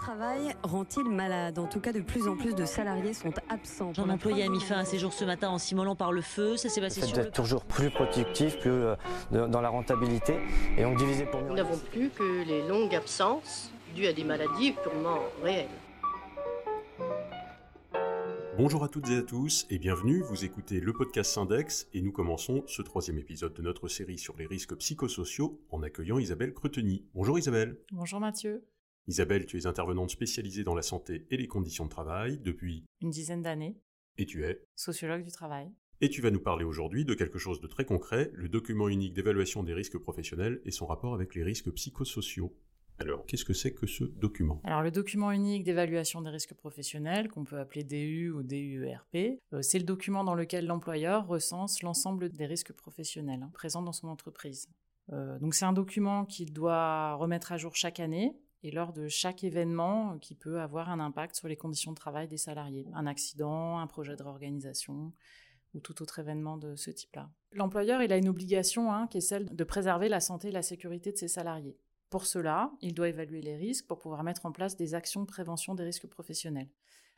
travail rend-il malade? En tout cas, de plus en plus de salariés sont absents. Un employé a mis fin à ses jours ce matin en s'immolant par le feu. Ça s'est passé Le sur fait le... d'être toujours plus productif, plus euh, dans la rentabilité, et on divisait pour mieux. Nous n'avons plus que les longues absences dues à des maladies purement réelles. Bonjour à toutes et à tous et bienvenue, vous écoutez le podcast Syndex et nous commençons ce troisième épisode de notre série sur les risques psychosociaux en accueillant Isabelle Creteny. Bonjour Isabelle. Bonjour Mathieu. Isabelle, tu es intervenante spécialisée dans la santé et les conditions de travail depuis Une dizaine d'années, et tu es sociologue du travail. et tu vas nous parler aujourd'hui de quelque chose de très concret, le document unique d'évaluation des risques professionnels et son rapport avec les risques psychosociaux. Alors, qu'est-ce que c'est que ce document? Alors le document unique d'évaluation des risques professionnels, qu'on peut appeler DU ou DUERP, euh, c'est le document dans lequel l'employeur recense l'ensemble des risques professionnels présents dans son entreprise. Euh, donc c'est un document qu'il doit remettre à jour chaque année et lors de chaque événement euh, qui peut avoir un impact sur les conditions de travail des salariés. Un accident, un projet de réorganisation ou tout autre événement de ce type-là. L'employeur, il a une obligation hein, qui est celle de préserver la santé et la sécurité de ses salariés. Pour cela, il doit évaluer les risques pour pouvoir mettre en place des actions de prévention des risques professionnels.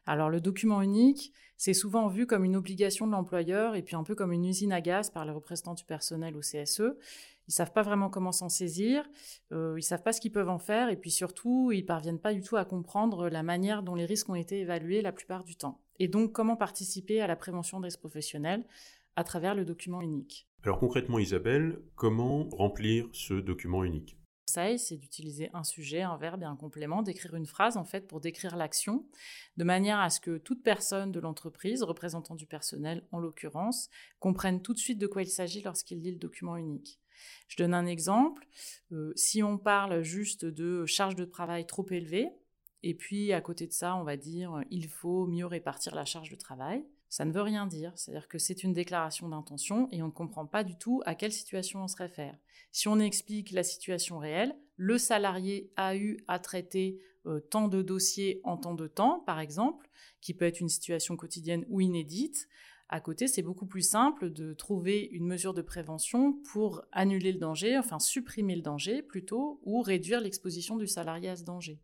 Alors le document unique, c'est souvent vu comme une obligation de l'employeur et puis un peu comme une usine à gaz par les représentants du personnel au CSE. Ils savent pas vraiment comment s'en saisir, euh, ils savent pas ce qu'ils peuvent en faire et puis surtout, ils parviennent pas du tout à comprendre la manière dont les risques ont été évalués la plupart du temps. Et donc comment participer à la prévention des risques professionnels à travers le document unique? Alors concrètement Isabelle, comment remplir ce document unique? C'est d'utiliser un sujet, un verbe et un complément, d'écrire une phrase en fait pour décrire l'action, de manière à ce que toute personne de l'entreprise, représentant du personnel en l'occurrence, comprenne tout de suite de quoi il s'agit lorsqu'il lit le document unique. Je donne un exemple. Euh, si on parle juste de charge de travail trop élevée, et puis à côté de ça, on va dire il faut mieux répartir la charge de travail. Ça ne veut rien dire, c'est-à-dire que c'est une déclaration d'intention et on ne comprend pas du tout à quelle situation on se réfère. Si on explique la situation réelle, le salarié a eu à traiter euh, tant de dossiers en tant de temps, par exemple, qui peut être une situation quotidienne ou inédite. À côté, c'est beaucoup plus simple de trouver une mesure de prévention pour annuler le danger, enfin supprimer le danger plutôt, ou réduire l'exposition du salarié à ce danger.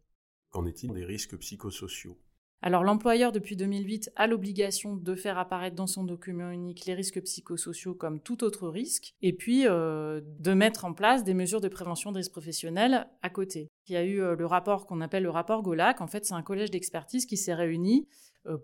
Qu'en est-il des risques psychosociaux? Alors l'employeur, depuis 2008, a l'obligation de faire apparaître dans son document unique les risques psychosociaux comme tout autre risque, et puis euh, de mettre en place des mesures de prévention des risques professionnels à côté. Il y a eu euh, le rapport qu'on appelle le rapport GOLAC, en fait c'est un collège d'expertise qui s'est réuni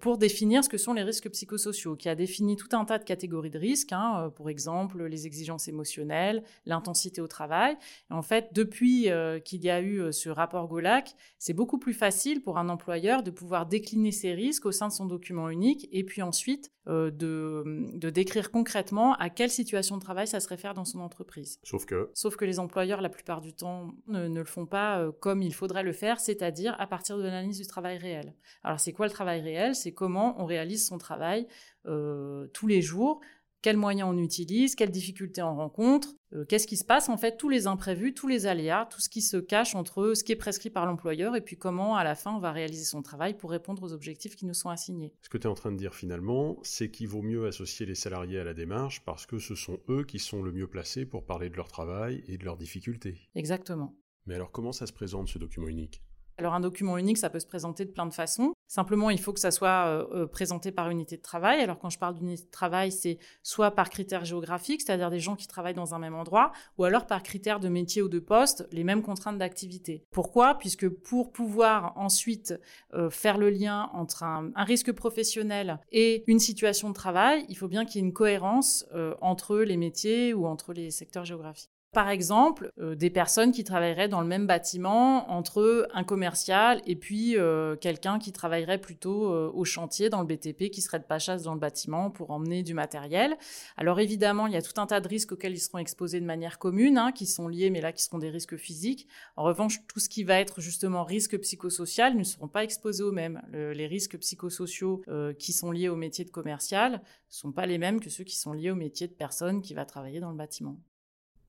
pour définir ce que sont les risques psychosociaux, qui a défini tout un tas de catégories de risques, hein, euh, pour exemple les exigences émotionnelles, l'intensité au travail. Et en fait, depuis euh, qu'il y a eu euh, ce rapport GOLAC, c'est beaucoup plus facile pour un employeur de pouvoir décliner ses risques au sein de son document unique et puis ensuite euh, de, de décrire concrètement à quelle situation de travail ça se réfère dans son entreprise. Sauf que Sauf que les employeurs, la plupart du temps, ne, ne le font pas euh, comme il faudrait le faire, c'est-à-dire à partir de l'analyse du travail réel. Alors c'est quoi le travail réel? C'est comment on réalise son travail euh, tous les jours, quels moyens on utilise, quelles difficultés on rencontre, euh, qu'est-ce qui se passe en fait, tous les imprévus, tous les aléas, tout ce qui se cache entre ce qui est prescrit par l'employeur et puis comment à la fin on va réaliser son travail pour répondre aux objectifs qui nous sont assignés. Ce que tu es en train de dire finalement, c'est qu'il vaut mieux associer les salariés à la démarche parce que ce sont eux qui sont le mieux placés pour parler de leur travail et de leurs difficultés. Exactement. Mais alors comment ça se présente ce document unique? Alors un document unique, ça peut se présenter de plein de façons. Simplement, il faut que ça soit euh, euh, présenté par unité de travail. Alors quand je parle d'unité de travail, c'est soit par critères géographiques, c'est-à-dire des gens qui travaillent dans un même endroit, ou alors par critères de métier ou de poste, les mêmes contraintes d'activité. Pourquoi? Puisque pour pouvoir ensuite euh, faire le lien entre un, risque professionnel et une situation de travail, il faut bien qu'il y ait une cohérence entre les métiers ou entre les secteurs géographiques. Par exemple, euh, des personnes qui travailleraient dans le même bâtiment entre un commercial et puis euh, quelqu'un qui travaillerait plutôt euh, au chantier dans le BTP, qui serait de pachasse dans le bâtiment pour emmener du matériel. Alors évidemment, il y a tout un tas de risques auxquels ils seront exposés de manière commune, hein, qui sont liés, mais là qui seront des risques physiques. En revanche, tout ce qui va être justement risque psychosocial ne seront pas exposés aux mêmes. Le, les risques psychosociaux qui sont liés au métier de commercial ne sont pas les mêmes que ceux qui sont liés au métier de personne qui va travailler dans le bâtiment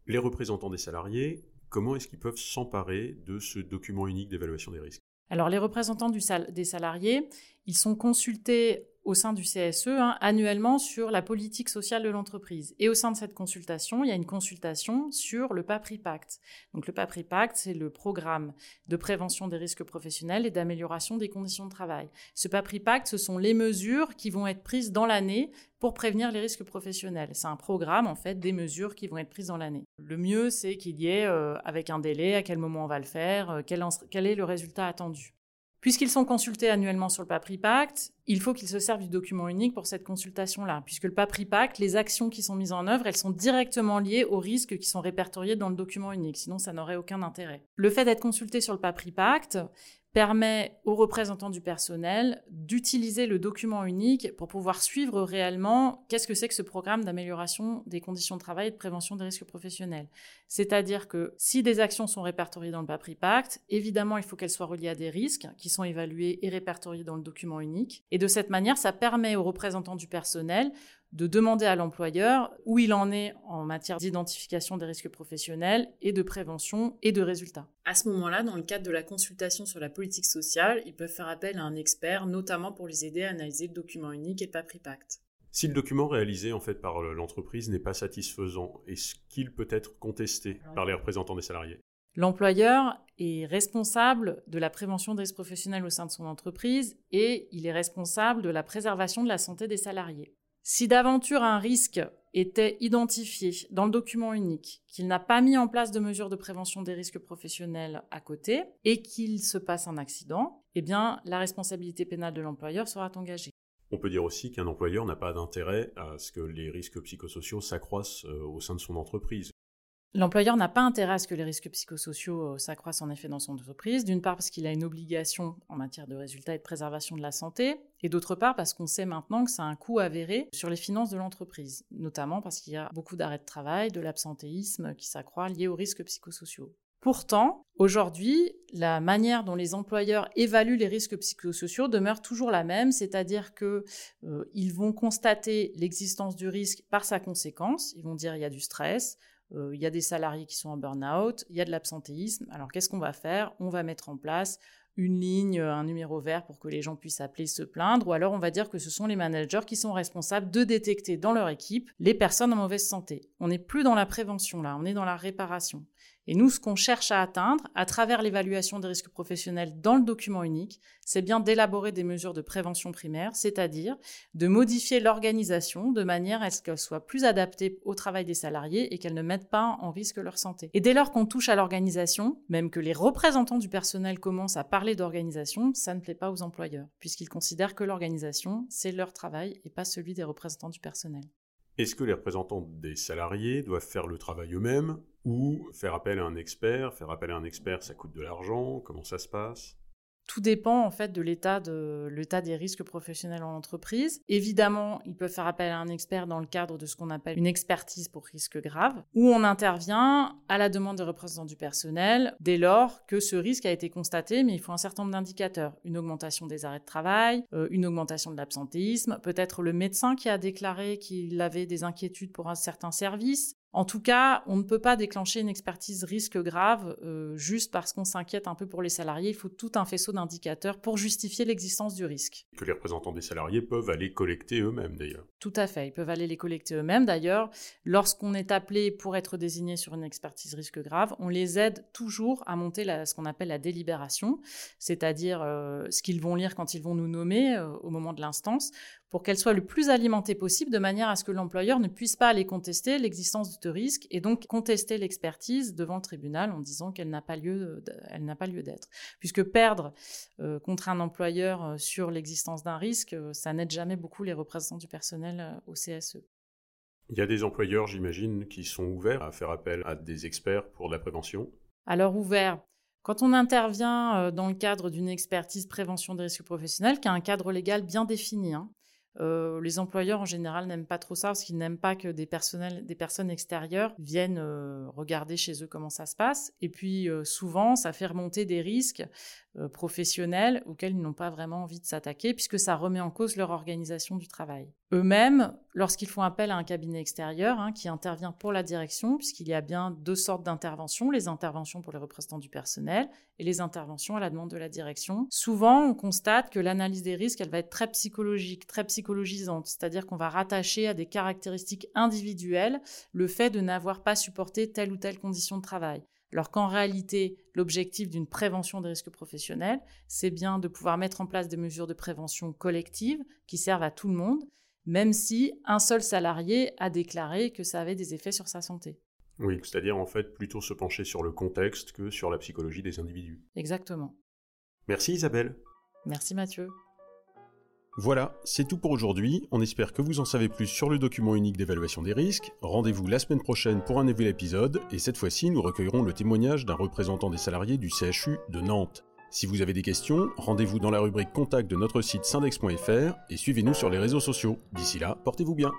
les représentants des salariés, comment est-ce qu'ils peuvent s'emparer de ce document unique d'évaluation des risques? Alors les représentants des salariés, ils sont consultés au sein du CSE hein, annuellement sur la politique sociale de l'entreprise. Et au sein de cette consultation, il y a une consultation sur le PAPRI Pacte. Donc le PAPRI Pacte, c'est le programme de prévention des risques professionnels et d'amélioration des conditions de travail. Ce PAPRI Pacte, ce sont les mesures qui vont être prises dans l'année pour prévenir les risques professionnels. C'est un programme, en fait, des mesures qui vont être prises dans l'année. Le mieux, c'est qu'il y ait, euh, avec un délai, à quel moment on va le faire, euh, quel est le résultat attendu. Puisqu'ils sont consultés annuellement sur le PAPRI Pacte, il faut qu'ils se servent du document unique pour cette consultation-là, puisque le PAPRI Pacte, les actions qui sont mises en œuvre, elles sont directement liées aux risques qui sont répertoriés dans le document unique, sinon ça n'aurait aucun intérêt. Le fait d'être consulté sur le PAPRI Pacte permet aux représentants du personnel d'utiliser le document unique pour pouvoir suivre réellement qu'est-ce que c'est que ce programme d'amélioration des conditions de travail et de prévention des risques professionnels. C'est-à-dire que si des actions sont répertoriées dans le PAPRI Pacte, évidemment, il faut qu'elles soient reliées à des risques qui sont évalués et répertoriés dans le document unique. Et de cette manière, ça permet aux représentants du personnel de demander à l'employeur où il en est en matière d'identification des risques professionnels et de prévention et de résultats. À ce moment-là, dans le cadre de la consultation sur la politique sociale, ils peuvent faire appel à un expert, notamment pour les aider à analyser le document unique et le PAPRI Pacte. Si le document réalisé en fait par l'entreprise n'est pas satisfaisant, est-ce qu'il peut être contesté par les représentants des salariés? L'employeur est responsable de la prévention des risques professionnels au sein de son entreprise et il est responsable de la préservation de la santé des salariés. Si d'aventure un risque était identifié dans le document unique, qu'il n'a pas mis en place de mesures de prévention des risques professionnels à côté et qu'il se passe un accident, eh la responsabilité pénale de l'employeur sera engagée. On peut dire aussi qu'un employeur n'a pas d'intérêt à ce que les risques psychosociaux s'accroissent euh, au sein de son entreprise. L'employeur n'a pas intérêt à ce que les risques psychosociaux euh, s'accroissent en effet dans son entreprise, d'une part parce qu'il a une obligation en matière de résultats et de préservation de la santé, et d'autre part parce qu'on sait maintenant que ça a un coût avéré sur les finances de l'entreprise, notamment parce qu'il y a beaucoup d'arrêts de travail, de l'absentéisme qui s'accroît lié aux risques psychosociaux. Pourtant, aujourd'hui, la manière dont les employeurs évaluent les risques psychosociaux demeure toujours la même, c'est-à-dire qu'ils euh, vont constater l'existence du risque par sa conséquence. Ils vont dire il y a du stress, euh, il y a des salariés qui sont en burn-out, il y a de l'absentéisme. Alors qu'est-ce qu'on va faire? On va mettre en place une ligne, un numéro vert pour que les gens puissent appeler, se plaindre, ou alors on va dire que ce sont les managers qui sont responsables de détecter dans leur équipe les personnes en mauvaise santé. On n'est plus dans la prévention là, on est dans la réparation. Et nous, ce qu'on cherche à atteindre, à travers l'évaluation des risques professionnels dans le document unique, c'est bien d'élaborer des mesures de prévention primaire, c'est-à-dire de modifier l'organisation de manière à ce qu'elle soit plus adaptée au travail des salariés et qu'elle ne mette pas en risque leur santé. Et dès lors qu'on touche à l'organisation, même que les représentants du personnel commencent à parler d'organisation, ça ne plaît pas aux employeurs, puisqu'ils considèrent que l'organisation, c'est leur travail et pas celui des représentants du personnel. Est-ce que les représentants des salariés doivent faire le travail eux-mêmes ou faire appel à un expert? Faire appel à un expert, ça coûte de l'argent. Comment ça se passe? Tout dépend en fait de l'état de l'état des risques professionnels en entreprise. Évidemment, ils peuvent faire appel à un expert dans le cadre de ce qu'on appelle une expertise pour risque grave, où on intervient à la demande des représentants du personnel dès lors que ce risque a été constaté, mais il faut un certain nombre d'indicateurs une augmentation des arrêts de travail, euh, une augmentation de l'absentéisme, peut-être le médecin qui a déclaré qu'il avait des inquiétudes pour un certain service, en tout cas, on ne peut pas déclencher une expertise risque grave euh, juste parce qu'on s'inquiète un peu pour les salariés. Il faut tout un faisceau d'indicateurs pour justifier l'existence du risque. Que les représentants des salariés peuvent aller collecter eux-mêmes d'ailleurs. Tout à fait, ils peuvent aller les collecter eux-mêmes. D'ailleurs, lorsqu'on est appelé pour être désigné sur une expertise risque grave, on les aide toujours à monter ce qu'on appelle la délibération, c'est-à-dire euh, ce qu'ils vont lire quand ils vont nous nommer euh, au moment de l'instance, pour qu'elle soit le plus alimentée possible de manière à ce que l'employeur ne puisse pas aller contester l'existence de risque et donc contester l'expertise devant le tribunal en disant qu'elle n'a pas lieu, elle n'a pas lieu d'être. Puisque perdre euh, contre un employeur euh, sur l'existence d'un risque, euh, ça n'aide jamais beaucoup les représentants du personnel au CSE. Il y a des employeurs, j'imagine, qui sont ouverts à faire appel à des experts pour la prévention? Alors ouvert. Quand on intervient dans le cadre d'une expertise prévention des risques professionnels, qui a un cadre légal bien défini, hein, euh, les employeurs en général n'aiment pas trop ça parce qu'ils n'aiment pas que des, personnels, des personnes extérieures viennent euh, regarder chez eux comment ça se passe. Et puis euh, souvent, ça fait remonter des risques professionnels auxquels ils n'ont pas vraiment envie de s'attaquer, puisque ça remet en cause leur organisation du travail. Eux-mêmes, lorsqu'ils font appel à un cabinet extérieur hein, qui intervient pour la direction, puisqu'il y a bien deux sortes d'interventions, les interventions pour les représentants du personnel et les interventions à la demande de la direction, souvent on constate que l'analyse des risques, elle va être très psychologique, très psychologisante, c'est-à-dire qu'on va rattacher à des caractéristiques individuelles le fait de n'avoir pas supporté telle ou telle condition de travail alors qu'en réalité, l'objectif d'une prévention des risques professionnels, c'est bien de pouvoir mettre en place des mesures de prévention collectives qui servent à tout le monde, même si un seul salarié a déclaré que ça avait des effets sur sa santé. Oui, c'est-à-dire en fait plutôt se pencher sur le contexte que sur la psychologie des individus. Exactement. Merci Isabelle. Merci Mathieu. Voilà, c'est tout pour aujourd'hui. On espère que vous en savez plus sur le document unique d'évaluation des risques. Rendez-vous la semaine prochaine pour un nouvel épisode, et cette fois-ci, nous recueillerons le témoignage d'un représentant des salariés du CHU de Nantes. Si vous avez des questions, rendez-vous dans la rubrique contact de notre site syndex.fr et suivez-nous sur les réseaux sociaux. D'ici là, portez-vous bien.